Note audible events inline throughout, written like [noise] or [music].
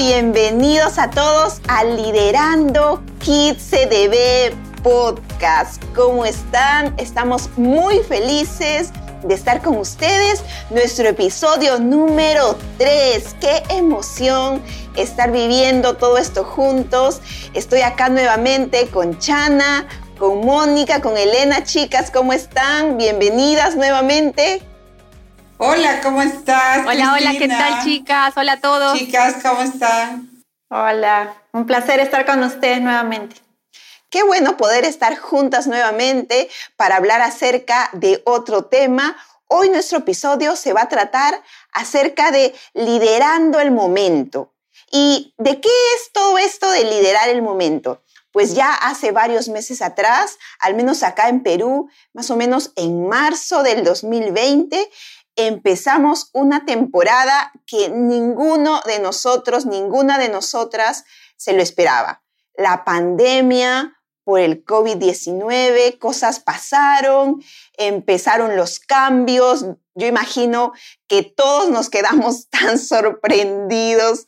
bienvenidos a todos a Liderando Kids CDB Podcast. ¿Cómo están? Estamos muy felices de estar con ustedes. Nuestro episodio número 3. Qué emoción estar viviendo todo esto juntos. Estoy acá nuevamente con Chana, con Mónica, con Elena. Chicas, ¿cómo están? Bienvenidas nuevamente. Hola, ¿cómo estás? Hola, hola, ¿qué tal chicas? Hola a todos. Chicas, ¿cómo están? Hola, un placer estar con ustedes nuevamente. Qué bueno poder estar juntas nuevamente para hablar acerca de otro tema. Hoy nuestro episodio se va a tratar acerca de liderando el momento. ¿Y de qué es todo esto de liderar el momento? Pues ya hace varios meses atrás, al menos acá en Perú, más o menos en marzo del 2020, empezamos una temporada que ninguno de nosotros, ninguna de nosotras se lo esperaba. La pandemia por el COVID-19, cosas pasaron, empezaron los cambios. Yo imagino que todos nos quedamos [laughs] tan sorprendidos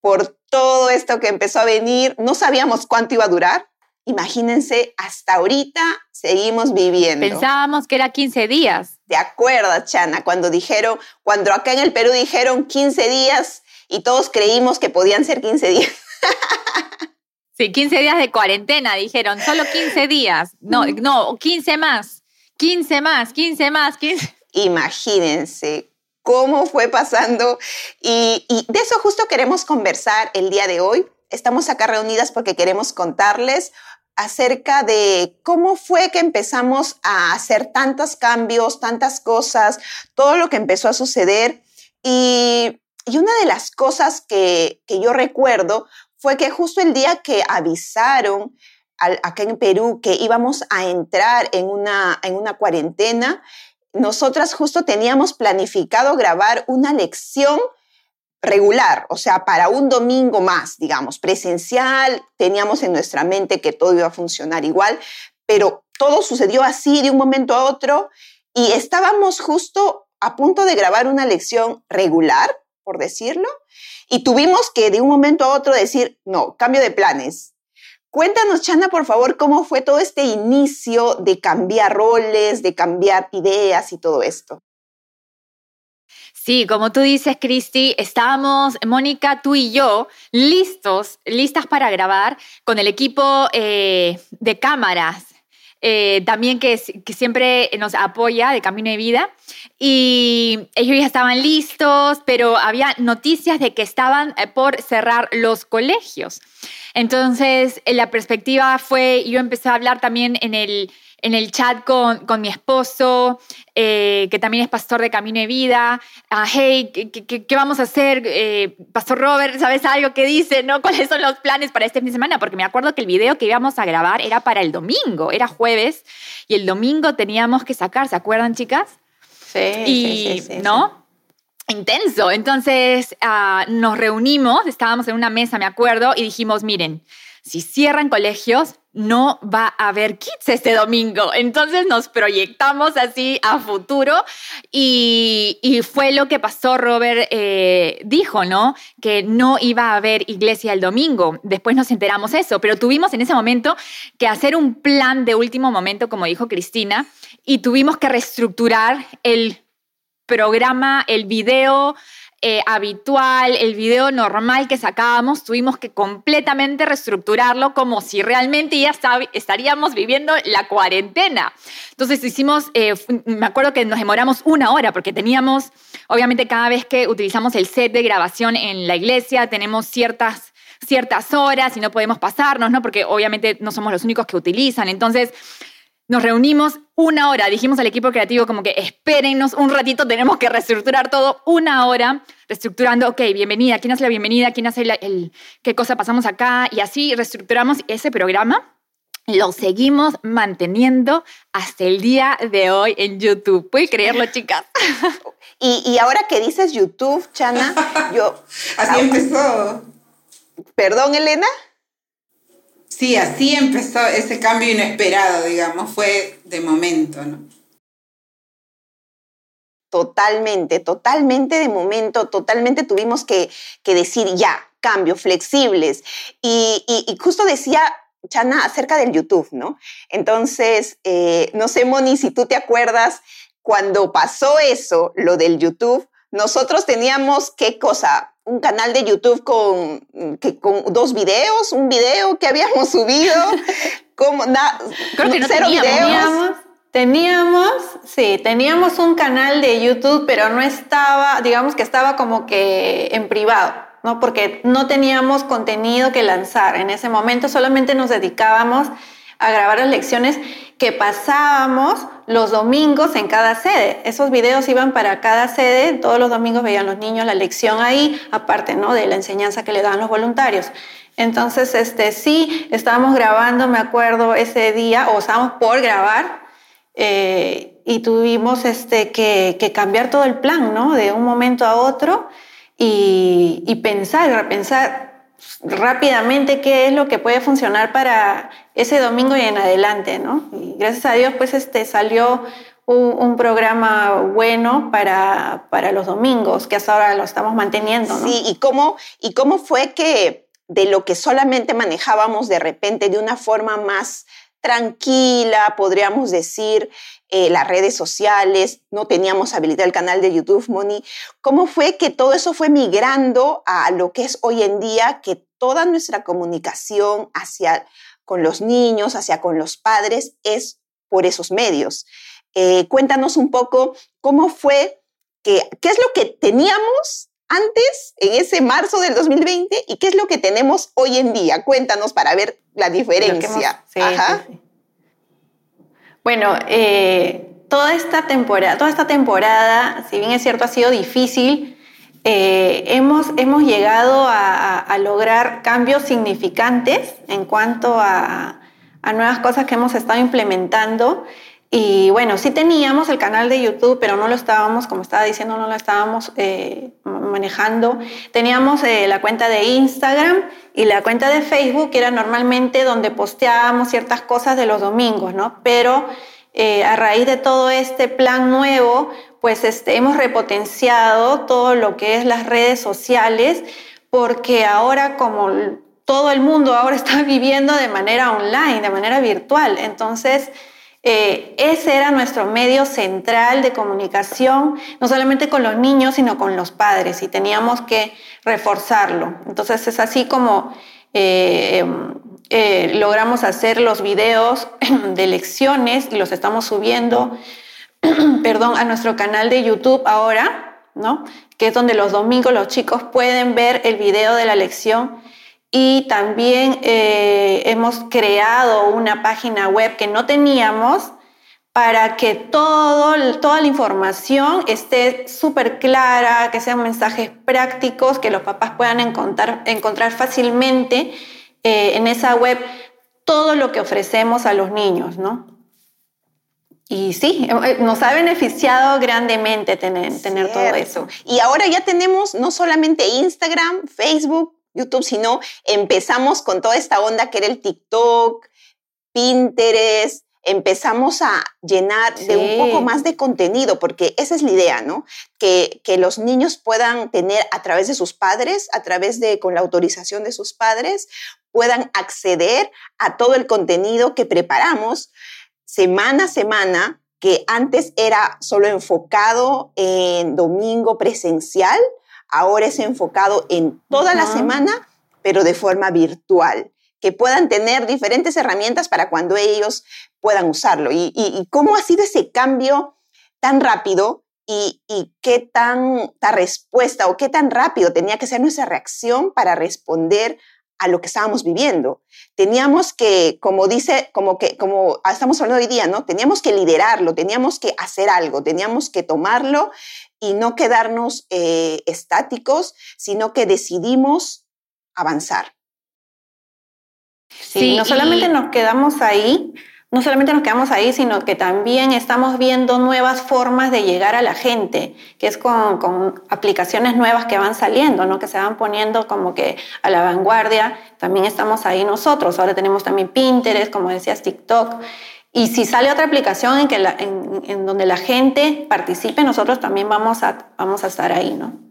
por todo esto que empezó a venir. No sabíamos cuánto iba a durar. Imagínense, hasta ahorita seguimos viviendo. Pensábamos que era 15 días. ¿Te acuerdas, Chana, cuando dijeron, cuando acá en el Perú dijeron 15 días y todos creímos que podían ser 15 días? [laughs] sí, 15 días de cuarentena, dijeron, solo 15 días. No, no, 15 más, 15 más, 15 más, 15. Imagínense cómo fue pasando y, y de eso justo queremos conversar el día de hoy. Estamos acá reunidas porque queremos contarles acerca de cómo fue que empezamos a hacer tantos cambios, tantas cosas, todo lo que empezó a suceder. Y, una de las cosas que, yo recuerdo fue que justo el día que avisaron acá en Perú que íbamos a entrar en una, en una cuarentena, nosotras justo teníamos planificado grabar una lección regular, o sea, para un domingo más, digamos, presencial, teníamos en nuestra mente que todo iba a funcionar igual, pero todo sucedió así de un momento a otro y estábamos justo a punto de grabar una lección regular, por decirlo, y tuvimos que de un momento a otro decir, no, cambio de planes. Cuéntanos, Chana, por favor, cómo fue todo este inicio de cambiar roles, de cambiar ideas y todo esto. Sí, como tú dices, Cristi, estábamos, Mónica, tú y yo, listos, listas para grabar con el equipo eh, de cámaras, eh, también que, siempre nos apoya de Camino de Vida. Y ellos ya estaban listos, pero había noticias de que estaban eh, por cerrar los colegios. Entonces, la perspectiva fue, yo empecé a hablar también en el en el chat con, con mi esposo, eh, que también es pastor de Camino de Vida. Ah, hey, ¿qué, vamos a hacer? Eh, pastor Robert, ¿sabes algo que dice? ¿no? [laughs] ¿Cuáles son los planes para este fin de semana? Porque me acuerdo que el video que íbamos a grabar era para el domingo, era jueves, y el domingo teníamos que sacar, ¿se acuerdan, chicas? Sí, y, sí, sí, ¿no? Intenso. Entonces ah, nos reunimos, estábamos en una mesa, me acuerdo, y dijimos, miren, si cierran colegios, no va a haber kids este domingo. Entonces nos proyectamos así a futuro y, fue lo que pasó, Robert eh, dijo, ¿no? Que no iba a haber iglesia el domingo. Después nos enteramos eso, pero tuvimos en ese momento que hacer un plan de último momento, como dijo Cristina, y tuvimos que reestructurar el programa, el video, eh, habitual, el video normal que sacábamos, tuvimos que completamente reestructurarlo como si realmente ya estaríamos viviendo la cuarentena. Entonces hicimos, eh, me acuerdo que nos demoramos una hora porque teníamos, obviamente cada vez que utilizamos el set de grabación en la iglesia, tenemos ciertas ciertas horas y no podemos pasarnos, ¿no? Porque obviamente no somos los únicos que utilizan. Entonces, nos reunimos una hora, dijimos al equipo creativo como que espérennos un ratito, tenemos que reestructurar todo, una hora, reestructurando, ok, bienvenida, ¿quién hace la bienvenida? ¿Quién hace el, qué cosa pasamos acá? Y así reestructuramos ese programa. Lo seguimos manteniendo hasta el día de hoy en YouTube. ¿Puedes creerlo, chicas? y, y ahora que dices YouTube, Chana, yo... [laughs] Así empezó. Perdón, Elena. Sí, así empezó ese cambio inesperado, digamos, fue de momento, ¿no? Totalmente, totalmente de momento, totalmente tuvimos que, decir ya, cambio, flexibles. Y, y, justo decía Chana acerca del YouTube, ¿no? Entonces, eh, no sé, Moni, si tú te acuerdas, cuando pasó eso, lo del YouTube, nosotros teníamos, ¿qué cosa? Un canal de YouTube con, que, con dos videos, un video que habíamos [laughs] subido, como Creo que no cero Teníamos, teníamos, sí, teníamos un canal de YouTube, pero no estaba, digamos que estaba como que en privado. ¿no? Porque no teníamos contenido que lanzar. En ese momento solamente nos dedicábamos a grabar las lecciones que pasábamos los domingos en cada sede. Esos videos iban para cada sede, todos los domingos veían los niños la lección ahí, aparte ¿no? de la enseñanza que le daban los voluntarios. Entonces, este, sí, estábamos grabando, me acuerdo, ese día, o estábamos por grabar, eh, y tuvimos este, que, cambiar todo el plan, ¿no? De un momento a otro, y, y pensar, repensar rápidamente qué es lo que puede funcionar para ese domingo y en adelante, ¿no? Y gracias a Dios, pues este salió un, programa bueno para, para, los domingos, que hasta ahora lo estamos manteniendo. Sí, ¿y cómo, y cómo fue que de lo que solamente manejábamos de repente de una forma más tranquila, podríamos decir, eh, las redes sociales, no teníamos habilitado el canal de YouTube, Moni. ¿Cómo fue que todo eso fue migrando a lo que es hoy en día, que toda nuestra comunicación hacia con los niños, hacia con los padres, es por esos medios? Eh, cuéntanos un poco cómo fue, que, qué es lo que teníamos antes, en ese marzo del 2020, y qué es lo que tenemos hoy en día. Cuéntanos para ver la diferencia. Bueno, eh, toda esta temporada, toda esta temporada, si bien es cierto ha sido difícil, eh, hemos, hemos llegado a, lograr cambios significantes en cuanto a, a nuevas cosas que hemos estado implementando. Y bueno, sí teníamos el canal de YouTube, pero no lo estábamos, como estaba diciendo, no lo estábamos eh, manejando. Teníamos eh, la cuenta de Instagram y la cuenta de Facebook, que era normalmente donde posteábamos ciertas cosas de los domingos, ¿no? Pero eh, a raíz de todo este plan nuevo, pues este, hemos repotenciado todo lo que es las redes sociales, porque ahora como todo el mundo ahora [laughs] está viviendo de manera online, de manera virtual, entonces eh, ese era nuestro medio central de comunicación, no solamente con los niños, sino con los padres, y teníamos que reforzarlo. Entonces es así como eh, em, eh, logramos hacer los videos [clears throat] de lecciones y los estamos subiendo, [clears throat] perdón, a nuestro canal de YouTube ahora, ¿no? Que es donde los domingos los chicos pueden ver el video de la lección y también eh, hemos creado una página web que no teníamos para que todo, toda la información esté súper clara, que sean mensajes prácticos, que los papás puedan encontrar, encontrar fácilmente eh, en esa web todo lo que ofrecemos a los niños, ¿no? Y sí, eh, nos ha beneficiado grandemente tener, tener todo eso. Y ahora ya tenemos no solamente Instagram, Facebook, YouTube, sino empezamos con toda esta onda que era el TikTok, Pinterest, empezamos a llenar de un poco más de contenido, porque esa es la idea, ¿no? Que, que, los niños puedan tener a través de sus padres, a través de, con la autorización de sus padres, puedan acceder a todo el contenido que preparamos semana a semana, que antes era solo enfocado en domingo presencial, ahora es enfocado en toda la semana, pero de forma virtual, que puedan tener diferentes herramientas para cuando ellos puedan usarlo. ¿Y, cómo ha sido ese cambio tan rápido y, qué tanta respuesta o qué tan rápido tenía que ser nuestra reacción para responder a lo que estábamos viviendo. Teníamos que, como dice, como que, como estamos hablando hoy día, ¿no? Teníamos que liderarlo, teníamos que hacer algo, teníamos que tomarlo y no quedarnos eh, estáticos, sino que decidimos avanzar. Sí, no solamente nos quedamos ahí, no solamente nos quedamos ahí, sino que también estamos viendo nuevas formas de llegar a la gente, que es con, aplicaciones nuevas que van saliendo, ¿no? que se van poniendo como que a la vanguardia. También estamos ahí nosotros. Ahora tenemos también Pinterest, como decías, TikTok. Y si sale otra aplicación en, que en, donde la gente participe, nosotros también vamos a, vamos a estar ahí, ¿no?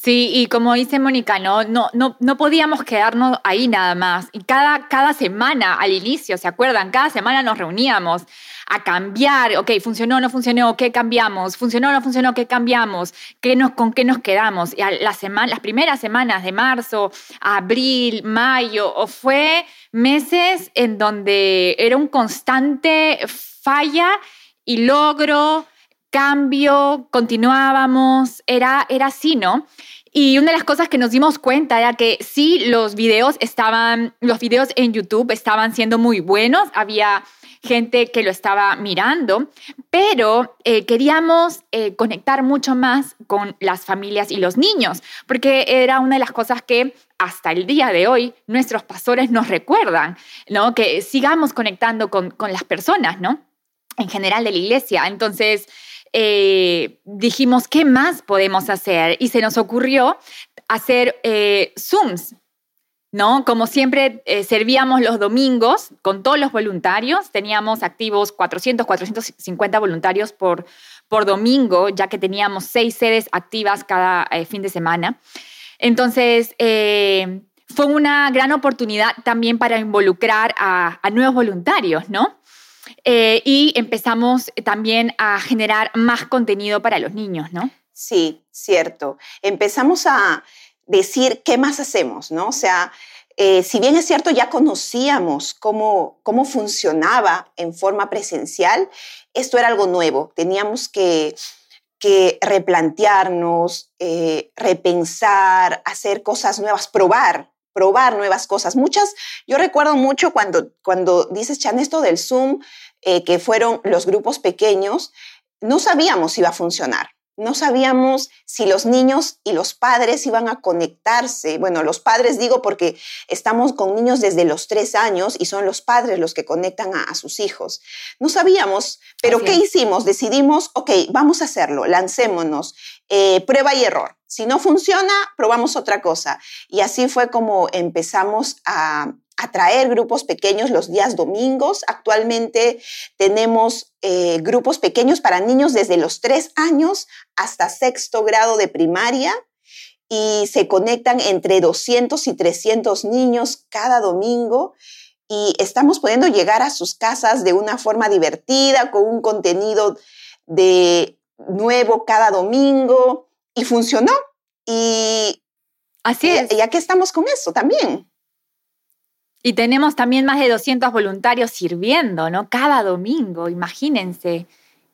Sí, y como dice Mónica, ¿no? No, no, no podíamos quedarnos ahí nada más. Y cada, cada semana, al inicio, ¿se acuerdan? Cada semana nos reuníamos a cambiar, ok, funcionó, no funcionó, ¿qué cambiamos? ¿Funcionó, no funcionó, qué cambiamos? ¿Qué nos, ¿Con qué nos quedamos? Y a la semana, las primeras semanas de marzo, abril, mayo, fue meses en donde era un constante falla y logro, cambio, continuábamos, era, era así, ¿no? Y una de las cosas que nos dimos cuenta era que sí, los videos estaban, los videos en YouTube estaban siendo muy buenos, había gente que lo estaba mirando, pero eh, queríamos eh, conectar mucho más con las familias y los niños, porque era una de las cosas que hasta el día de hoy nuestros pastores nos recuerdan, ¿no? Que sigamos conectando con, con las personas, ¿no? En general de la iglesia. Entonces, eh, dijimos, ¿qué más podemos hacer? Y se nos ocurrió hacer Zooms ¿no? Como siempre, eh, servíamos los domingos con todos los voluntarios. Teníamos activos 400, 450 voluntarios por, por domingo, ya que teníamos seis sedes activas cada eh, fin de semana. Entonces, eh, fue una gran oportunidad también para involucrar a, a nuevos voluntarios, ¿no? Y empezamos también a generar más contenido para los niños, ¿no? Sí, cierto. Empezamos a decir qué más hacemos, ¿no? O sea, eh, si bien es cierto, ya conocíamos cómo, cómo funcionaba en forma presencial, esto era algo nuevo. Teníamos que, que replantearnos, eh, repensar, hacer cosas nuevas, probar, probar nuevas cosas. Muchas, yo recuerdo mucho cuando, cuando dices, Chan, esto del Zoom, eh, que fueron los grupos pequeños, no sabíamos si iba a funcionar. No sabíamos si los niños y los padres iban a conectarse. Bueno, los padres digo porque estamos con niños desde los tres años y son los padres los que conectan a, sus hijos. No sabíamos, pero ¿qué hicimos? Decidimos, ok, vamos a hacerlo, lancémonos, eh, prueba y error. Si no funciona, probamos otra cosa. Y así fue como empezamos a, atraer grupos pequeños los días domingos. Actualmente tenemos eh, grupos pequeños para niños desde los tres años hasta sexto grado de primaria y se conectan entre 200 y 300 niños cada domingo y estamos pudiendo llegar a sus casas de una forma divertida, con un contenido de nuevo cada domingo y funcionó. Y Así es. Y aquí estamos con eso también. Y tenemos también más de 200 voluntarios sirviendo, ¿no? Cada domingo, imagínense.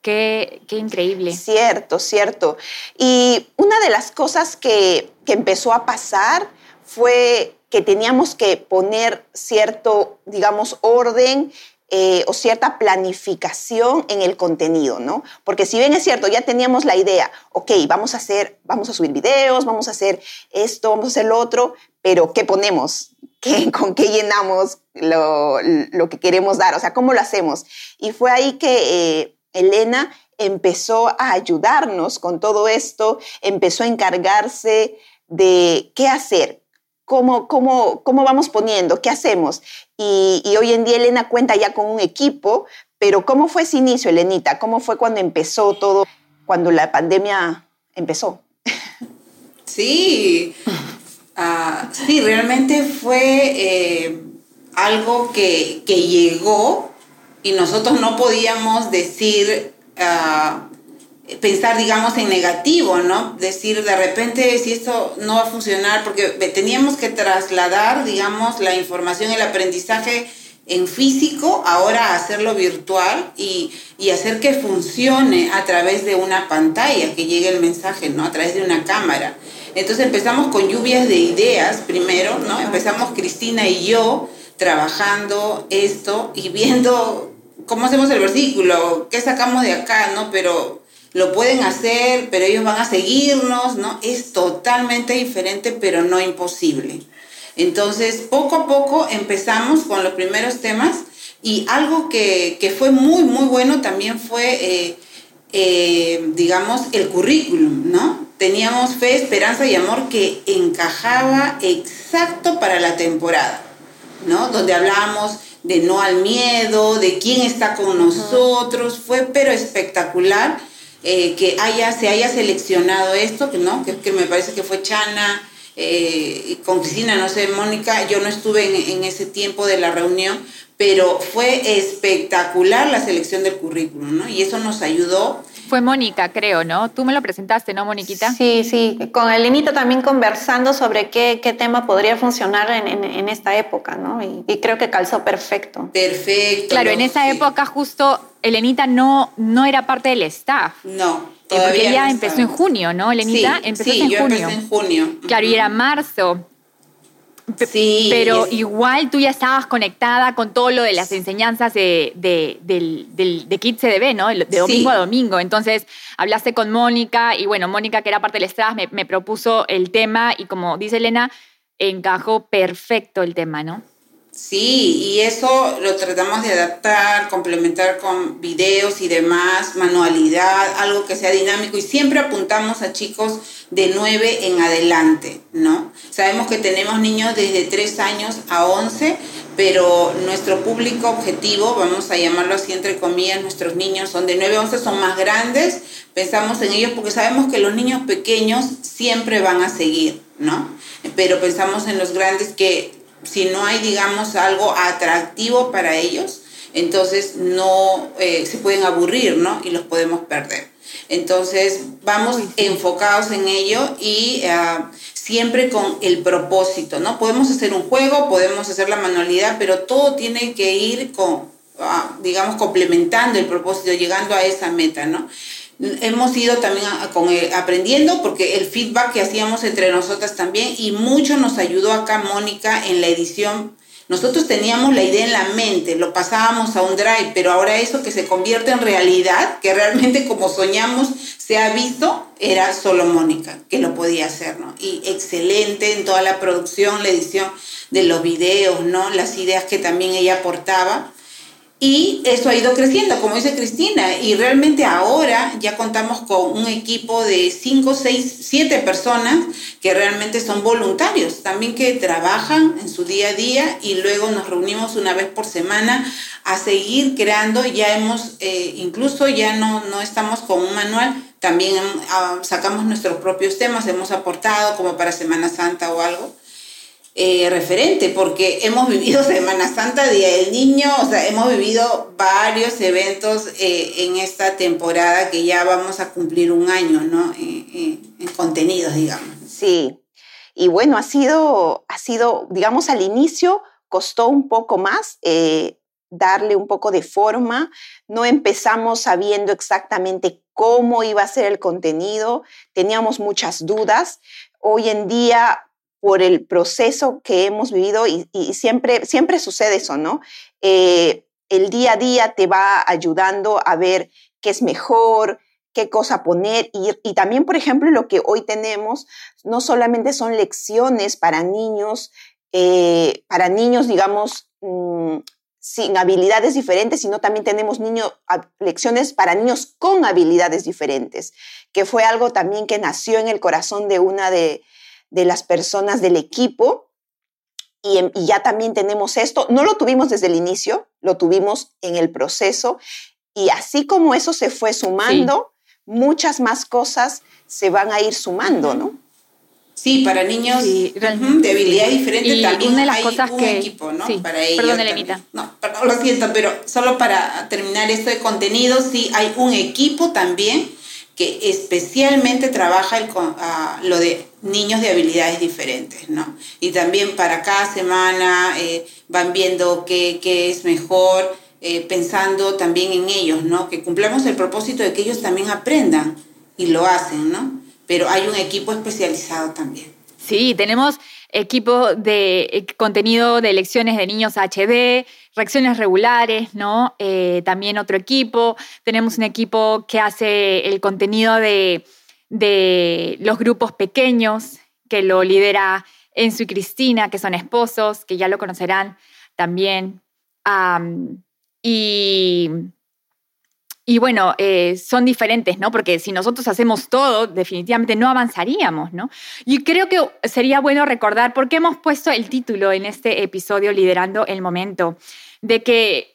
Qué, qué, increíble. Cierto, cierto. Y una de las cosas que, que, empezó a pasar fue que teníamos que poner cierto, digamos, orden eh, o cierta planificación en el contenido, ¿no? Porque si bien es cierto, ya teníamos la idea, ok, vamos a hacer, vamos a subir videos, vamos a hacer esto, vamos a hacer lo otro, pero ¿qué ponemos? [laughs] con qué llenamos lo, que queremos dar, o sea, cómo lo hacemos. Y fue ahí que eh, Elena empezó a ayudarnos con todo esto, empezó a encargarse de qué hacer, cómo, cómo, cómo vamos poniendo, qué hacemos. Y, y, hoy en día Elena cuenta ya con un equipo, pero ¿cómo fue ese inicio, Elenita? ¿Cómo fue cuando empezó todo, cuando la pandemia empezó? Sí, Ah, sí, realmente fue eh, algo que, llegó y nosotros no podíamos decir, ah, pensar, digamos, en negativo, ¿no? Decir de repente si esto no va a funcionar, porque teníamos que trasladar, digamos, la información, el aprendizaje en físico, ahora hacerlo virtual y, y, hacer que funcione a través de una pantalla, que llegue el mensaje, ¿no? A través de una cámara. Entonces empezamos con lluvias de ideas primero, ¿no? Empezamos Cristina y yo trabajando esto y viendo cómo hacemos el versículo, qué sacamos de acá, ¿no? Pero lo pueden hacer, pero ellos van a seguirnos, ¿no? Es totalmente diferente, pero no imposible. Entonces, poco a poco empezamos con los primeros temas y algo que, fue muy, muy bueno también fue, eh, eh, digamos, el currículum, ¿no? teníamos fe, esperanza y amor que encajaba exacto para la temporada, ¿no? Donde hablábamos de no al miedo, de quién está con nosotros, fue pero espectacular eh, que haya, se haya seleccionado esto, no, que, que me parece que fue Chana, eh, con Cristina, no sé, Mónica, yo no estuve en, en, ese tiempo de la reunión, pero fue espectacular la selección del currículum, ¿no? Y eso nos ayudó. Fue Mónica, creo, ¿no? Tú me lo presentaste, ¿no, Moniquita? Sí, sí, con Elenita también conversando sobre qué, qué tema podría funcionar en, en, en esta época, ¿no? Y, y, creo que calzó perfecto. Perfecto. Claro, en esa sí. época justo Elenita no, no era parte del staff. No. Todavía porque ella no empezó en junio, ¿no, Elenita? Sí, empezó sí, en yo junio. empecé en junio. Claro, y era marzo. Sí, Pero igual tú ya estabas conectada con todo lo de las enseñanzas de, de, del, del, de Kids CDB, ¿no? De domingo sí. a domingo. Entonces hablaste con Mónica y bueno, Mónica, que era parte del staff, me, me propuso el tema y como dice Elena, encajó perfecto el tema, ¿no? Sí, y eso lo tratamos de adaptar, complementar con videos y demás, manualidad, algo que sea dinámico y siempre apuntamos a chicos de 9 en adelante, ¿no? Sabemos que tenemos niños desde 3 años a 11, pero nuestro público objetivo, vamos a llamarlo así entre comillas, nuestros niños son de 9 a 11, son más grandes, pensamos en ellos porque sabemos que los niños pequeños siempre van a seguir, ¿no? Pero pensamos en los grandes que si no hay, digamos, algo atractivo para ellos, entonces no eh, se pueden aburrir, ¿no? Y los podemos perder. Entonces vamos enfocados en ello y uh, siempre con el propósito, ¿no? Podemos hacer un juego, podemos hacer la manualidad, pero todo tiene que ir con, uh, digamos, complementando el propósito, llegando a esa meta, ¿no? hemos ido también a, con el, aprendiendo porque el feedback que hacíamos entre nosotras también y mucho nos ayudó acá Mónica en la edición. Nosotros teníamos la idea en la mente, lo pasábamos a un drive, pero ahora eso que se convierte en realidad, que realmente como soñamos se ha visto, era solo Mónica que lo podía hacer, ¿no? Y excelente en toda la producción, la edición de los videos, ¿no? Las ideas que también ella aportaba y eso ha ido creciendo, como dice Cristina, y realmente ahora ya contamos con un equipo de 5, 6, 7 personas que realmente son voluntarios, también que trabajan en su día a día y luego nos reunimos una vez por semana a seguir creando, ya hemos, eh, incluso ya no, no estamos con un manual, también uh, sacamos nuestros propios temas, hemos aportado como para Semana Santa o algo eh, referente, porque hemos vivido [laughs] Semana Santa, Día del Niño, o sea, hemos vivido varios eventos eh, en esta temporada que ya vamos a cumplir un año, ¿no? Eh, en contenidos, digamos. Sí, y bueno, ha sido, ha sido, digamos, al inicio costó un poco más eh, darle un poco de forma, no empezamos sabiendo exactamente cómo iba a ser el contenido, teníamos muchas dudas. Hoy en día por el proceso que hemos vivido y, siempre, siempre sucede eso, ¿no? Eh, el día a día te va ayudando a ver qué es mejor, qué cosa poner y, también, por ejemplo, lo que hoy tenemos no solamente son lecciones para niños, eh, para niños, digamos, mmm, sin habilidades diferentes, sino también tenemos niño, lecciones para niños con habilidades diferentes, que fue algo también que nació en el corazón de una de, de las personas del equipo y, y, ya también tenemos esto. No lo tuvimos desde el inicio, lo tuvimos en el proceso y así como eso se fue sumando, sí. muchas más cosas se van a ir sumando, ¿no? Sí, para niños sí, de habilidades diferentes y también una de las hay cosas un que, equipo, ¿no? Sí, para ello. perdón, también. Elenita. No, perdón, lo siento, pero solo para terminar esto de contenido, sí hay un equipo también que especialmente trabaja el, uh, lo de niños de habilidades diferentes, ¿no? Y también para cada semana eh, van viendo qué, qué es mejor, eh, pensando también en ellos, ¿no? Que cumplamos el propósito de que ellos también aprendan y lo hacen, ¿no? Pero hay un equipo especializado también. Sí, tenemos equipo de eh, contenido de lecciones de niños HD, reacciones regulares, ¿no? Eh, también otro equipo. Tenemos un equipo que hace el contenido de, de los grupos pequeños, que lo lidera Enzo y Cristina, que son esposos, que ya lo conocerán también. Y y bueno, eh, son diferentes, ¿no? Porque si nosotros hacemos todo, definitivamente no avanzaríamos, ¿no? Y creo que sería bueno recordar por qué hemos puesto el título en este episodio Liderando el Momento, de que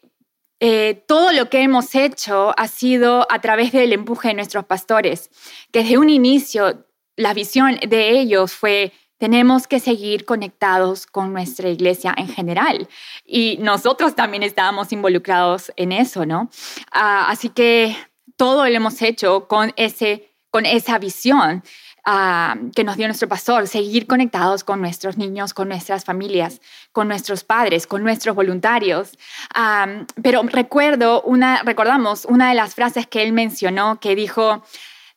eh, todo lo que hemos hecho ha sido a través del empuje de nuestros pastores, que desde un inicio la visión de ellos fue tenemos que seguir conectados con nuestra iglesia en general. Y nosotros también estábamos involucrados en eso, ¿no? Ah, así que todo lo hemos hecho con, ese, con esa visión ah, que nos dio nuestro pastor, seguir conectados con nuestros niños, con nuestras familias, con nuestros padres, con nuestros voluntarios. Ah, pero recuerdo una, recordamos una de las frases que él mencionó que dijo,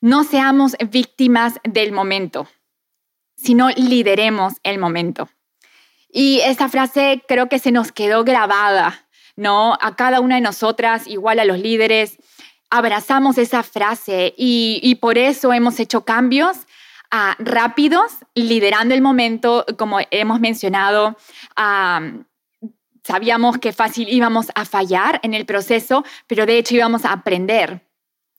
no seamos víctimas del momento, sino lideremos el momento. Y esa frase creo que se nos quedó grabada, ¿no? A cada una de nosotras, igual a los líderes, abrazamos esa frase y, por eso hemos hecho cambios ah, rápidos, liderando el momento, como hemos mencionado. sabíamos que fácil íbamos a fallar en el proceso, pero de hecho íbamos a aprender.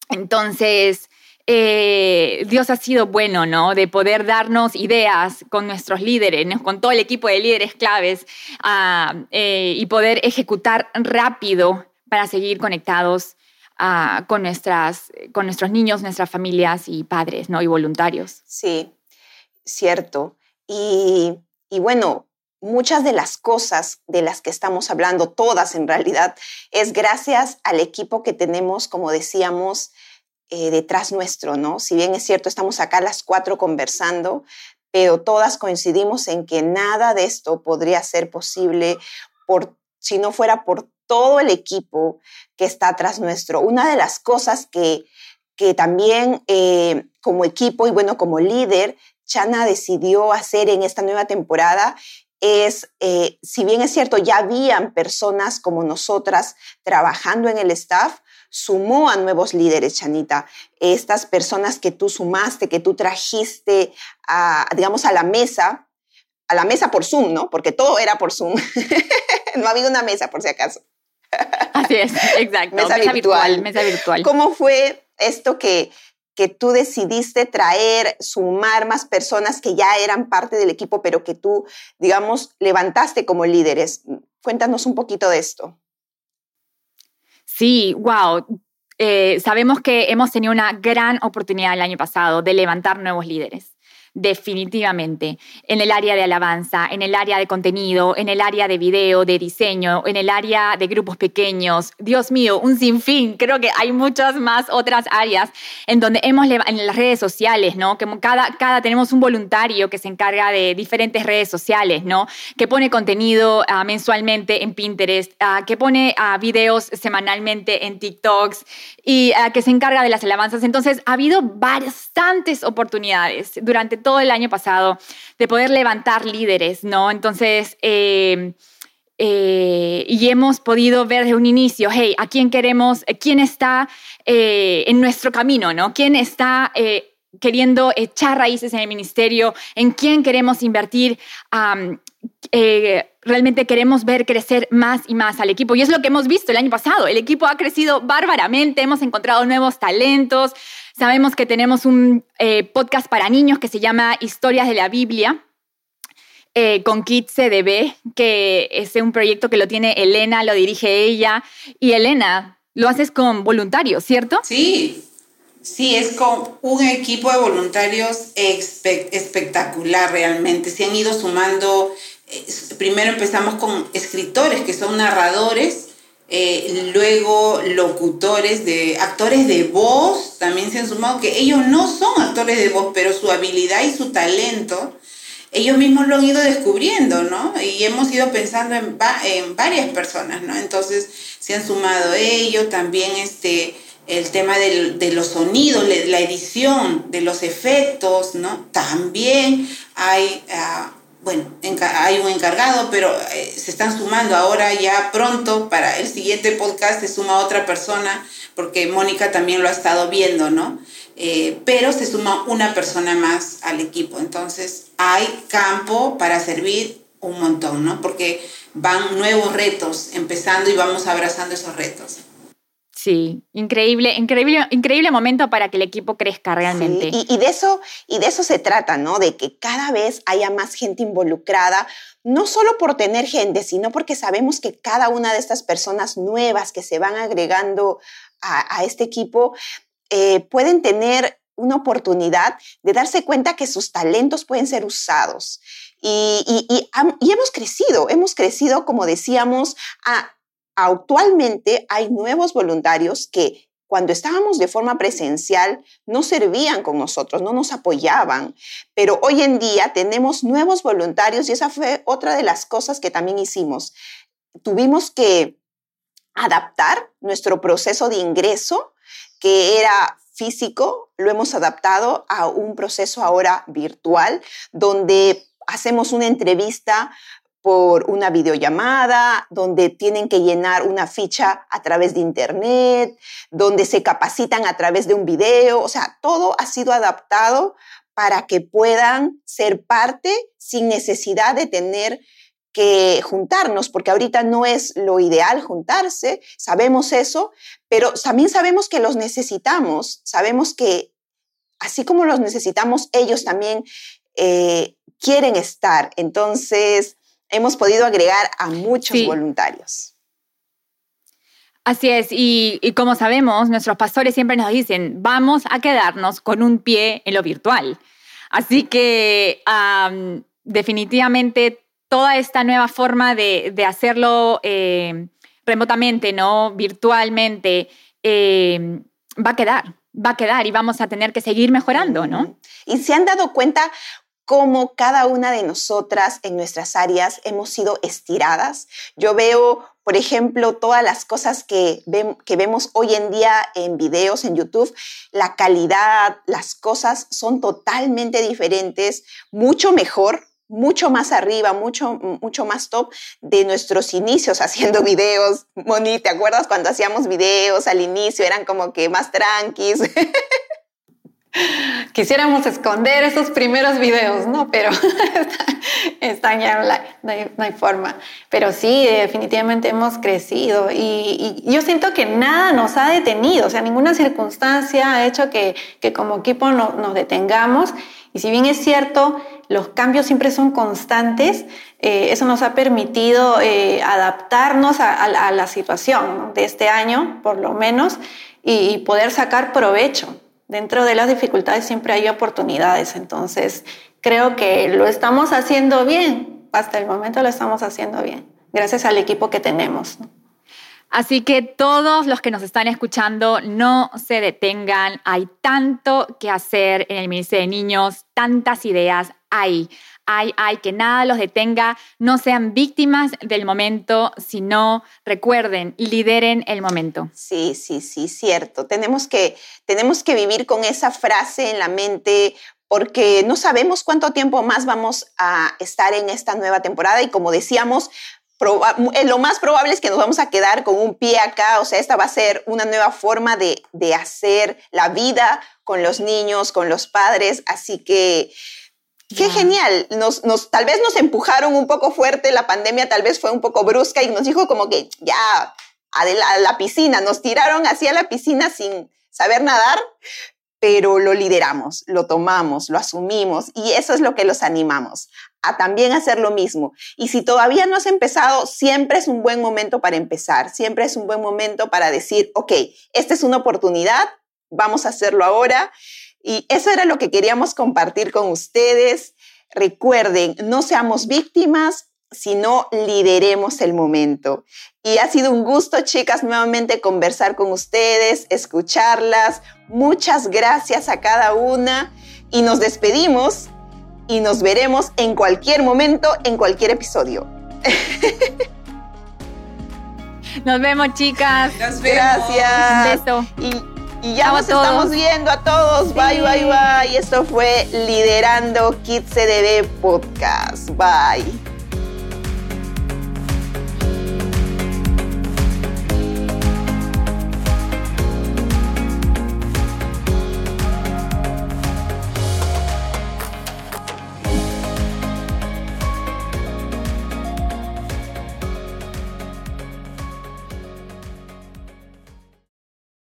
Entonces, eh, Dios ha sido bueno, ¿no? De poder darnos ideas con nuestros líderes, con todo el equipo de líderes claves ah, eh, y poder ejecutar rápido para seguir conectados ah, con, nuestras, con nuestros niños, nuestras familias y padres, ¿no? Y voluntarios. Sí, cierto. Y, y bueno, muchas de las cosas de las que estamos hablando, todas en realidad, es gracias al equipo que tenemos, como decíamos, eh, detrás nuestro, ¿no? Si bien es cierto, estamos acá las cuatro conversando, pero todas coincidimos en que nada de esto podría ser posible por, si no fuera por todo el equipo que está atrás nuestro. Una de las cosas que, que también eh, como equipo y bueno, como líder, Chana decidió hacer en esta nueva temporada es, eh, si bien es cierto, ya habían personas como nosotras trabajando en el staff, sumó a nuevos líderes, Chanita. Estas personas que tú sumaste, que tú trajiste, a, digamos, a la mesa, a la mesa por Zoom, ¿no? Porque todo era por Zoom. [laughs] no había una mesa, por si acaso. Así es, [laughs] exacto. Mesa, virtual. Mesa virtual. ¿Cómo fue esto que, que tú decidiste traer, sumar más personas que ya eran parte del equipo, pero que tú, digamos, levantaste como líderes? Cuéntanos un poquito de esto. Sí, wow. Eh, sabemos que hemos tenido una gran oportunidad el año pasado de levantar nuevos líderes definitivamente, en el área de alabanza, en el área de contenido, en el área de video, de diseño, en el área de grupos pequeños. Dios mío, un sinfín. Creo que hay muchas más otras áreas en donde hemos, en las redes sociales, ¿no? Cada, cada tenemos un voluntario que se encarga de diferentes redes sociales, ¿no? Que pone contenido ah, mensualmente en Pinterest, ah, que pone uh, videos semanalmente en TikToks y que se encarga de las alabanzas. Entonces, ha habido bastantes oportunidades durante todo el año pasado de poder levantar líderes, ¿no? Entonces, eh, eh, y hemos podido ver desde un inicio, hey, ¿a quién queremos, quién está eh, en nuestro camino, ¿no? ¿Quién está queriendo echar raíces en el ministerio? ¿En quién queremos invertir? realmente queremos ver crecer más y más al equipo. Y es lo que hemos visto el año pasado. El equipo ha crecido bárbaramente, hemos encontrado nuevos talentos, Sabemos que tenemos un eh, podcast para niños que se llama Historias de la Biblia. Eh, con Kids CDB, que es un proyecto que lo tiene Elena, lo dirige ella. Y Elena, lo haces con voluntarios, ¿cierto? Sí, sí, es con un equipo de voluntarios espectacular realmente. Se han ido sumando, eh, primero empezamos con escritores que son narradores eh, luego locutores de actores de voz también se han sumado que ellos no son actores de voz pero su habilidad y su talento ellos mismos lo han ido descubriendo no y hemos ido pensando en, en varias personas no entonces se han sumado ellos también este el tema de los sonidos, la edición de los efectos, ¿no? También hay ah, bueno, hay un encargado, pero eh, se están sumando ahora ya pronto para el siguiente podcast se suma otra persona, porque Mónica también lo ha estado viendo, ¿no? Eh, pero se suma una persona más al equipo. Entonces hay campo para servir un montón, ¿no? Porque van nuevos retos empezando y vamos abrazando esos retos. Sí, increíble, increíble, increíble momento para que el equipo crezca realmente. y, de eso, y de eso se trata, ¿no? De que cada vez haya más gente involucrada, no solo por tener gente, sino porque sabemos que cada una de estas personas nuevas que se van agregando a, este equipo eh, pueden tener una oportunidad de darse cuenta que sus talentos pueden ser usados. Y, y, hemos crecido, hemos crecido, como decíamos, a Actualmente hay nuevos voluntarios que cuando estábamos de forma presencial no servían con nosotros, no nos apoyaban, pero hoy en día tenemos nuevos voluntarios y esa fue otra de las cosas que también hicimos. Tuvimos que adaptar nuestro proceso de ingreso, que era físico, lo hemos adaptado a un proceso ahora virtual, donde hacemos una entrevista por una videollamada, donde tienen que llenar una ficha a través de Internet, donde se capacitan a través de un video, o sea, todo ha sido adaptado para que puedan ser parte sin necesidad de tener que juntarnos, porque ahorita no es lo ideal juntarse, sabemos eso, pero también sabemos que los necesitamos, sabemos que así como los necesitamos, ellos también eh, quieren estar. Entonces, hemos podido agregar a muchos voluntarios. Así es, y, como sabemos, nuestros pastores siempre nos dicen, vamos a quedarnos con un pie en lo virtual. Así que definitivamente toda esta nueva forma de, hacerlo eh, remotamente, ¿no? Virtualmente, eh, va a quedar, va a quedar y vamos a tener que seguir mejorando, ¿no? Y se han dado cuenta cómo cada una de nosotras en nuestras áreas hemos sido estiradas. Yo veo, por ejemplo, todas las cosas que, que vemos hoy en día en videos en YouTube, la calidad, las cosas son totalmente diferentes, mucho mejor mucho más arriba, mucho, mucho más top de nuestros inicios haciendo videos. Moni, ¿te acuerdas cuando hacíamos videos al inicio? Eran como que más tranquis. [laughs] Quisiéramos esconder esos primeros videos, ¿no? Pero [laughs] están ya no hay, forma. Pero sí, definitivamente hemos crecido y, yo siento que nada nos ha detenido, o sea, ninguna circunstancia ha hecho que, como equipo nos detengamos. Y si bien es cierto, los cambios siempre son constantes, eh, eso nos ha permitido eh, adaptarnos a, la situación de este año, por lo menos, y poder sacar provecho dentro de las dificultades siempre hay oportunidades, entonces creo que lo estamos haciendo bien, hasta el momento lo estamos haciendo bien, gracias al equipo que tenemos. Así que todos los que nos están escuchando, no se detengan. Hay tanto que hacer en el Ministerio de Niños, tantas ideas hay hay, hay, que nada los detenga, no sean víctimas del momento, sino recuerden, lideren el momento. Sí, sí, sí, cierto. Tenemos que, tenemos que vivir con esa frase en la mente porque no sabemos cuánto tiempo más vamos a estar en esta nueva temporada y como decíamos, eh, lo más probable es que nos vamos a quedar con un pie acá, o sea, esta va a ser una nueva forma de, de hacer la vida con los niños, con los padres, así que Qué genial. Nos, nos, tal vez nos empujaron un poco fuerte, la pandemia tal vez fue un poco brusca y nos dijo como que ya a la, piscina, nos tiraron hacia la piscina sin saber nadar, pero lo lideramos, lo tomamos, lo asumimos y eso es lo que los animamos a también hacer lo mismo. Y si todavía no has empezado, siempre es un buen momento para empezar, siempre es un buen momento para decir, ok, esta es una oportunidad, vamos a hacerlo ahora y eso era lo que queríamos compartir con ustedes. Recuerden, no seamos víctimas, sino lideremos el momento. Y ha sido un gusto, chicas, nuevamente conversar con ustedes, escucharlas. Muchas gracias a cada una y nos despedimos y nos veremos en cualquier momento, en cualquier episodio. [laughs] Nos vemos, chicas. Gracias. Un beso. Y ya nos estamos viendo a todos. Bye, bye, bye. Esto fue Liderando Kids CDB Podcast. Bye.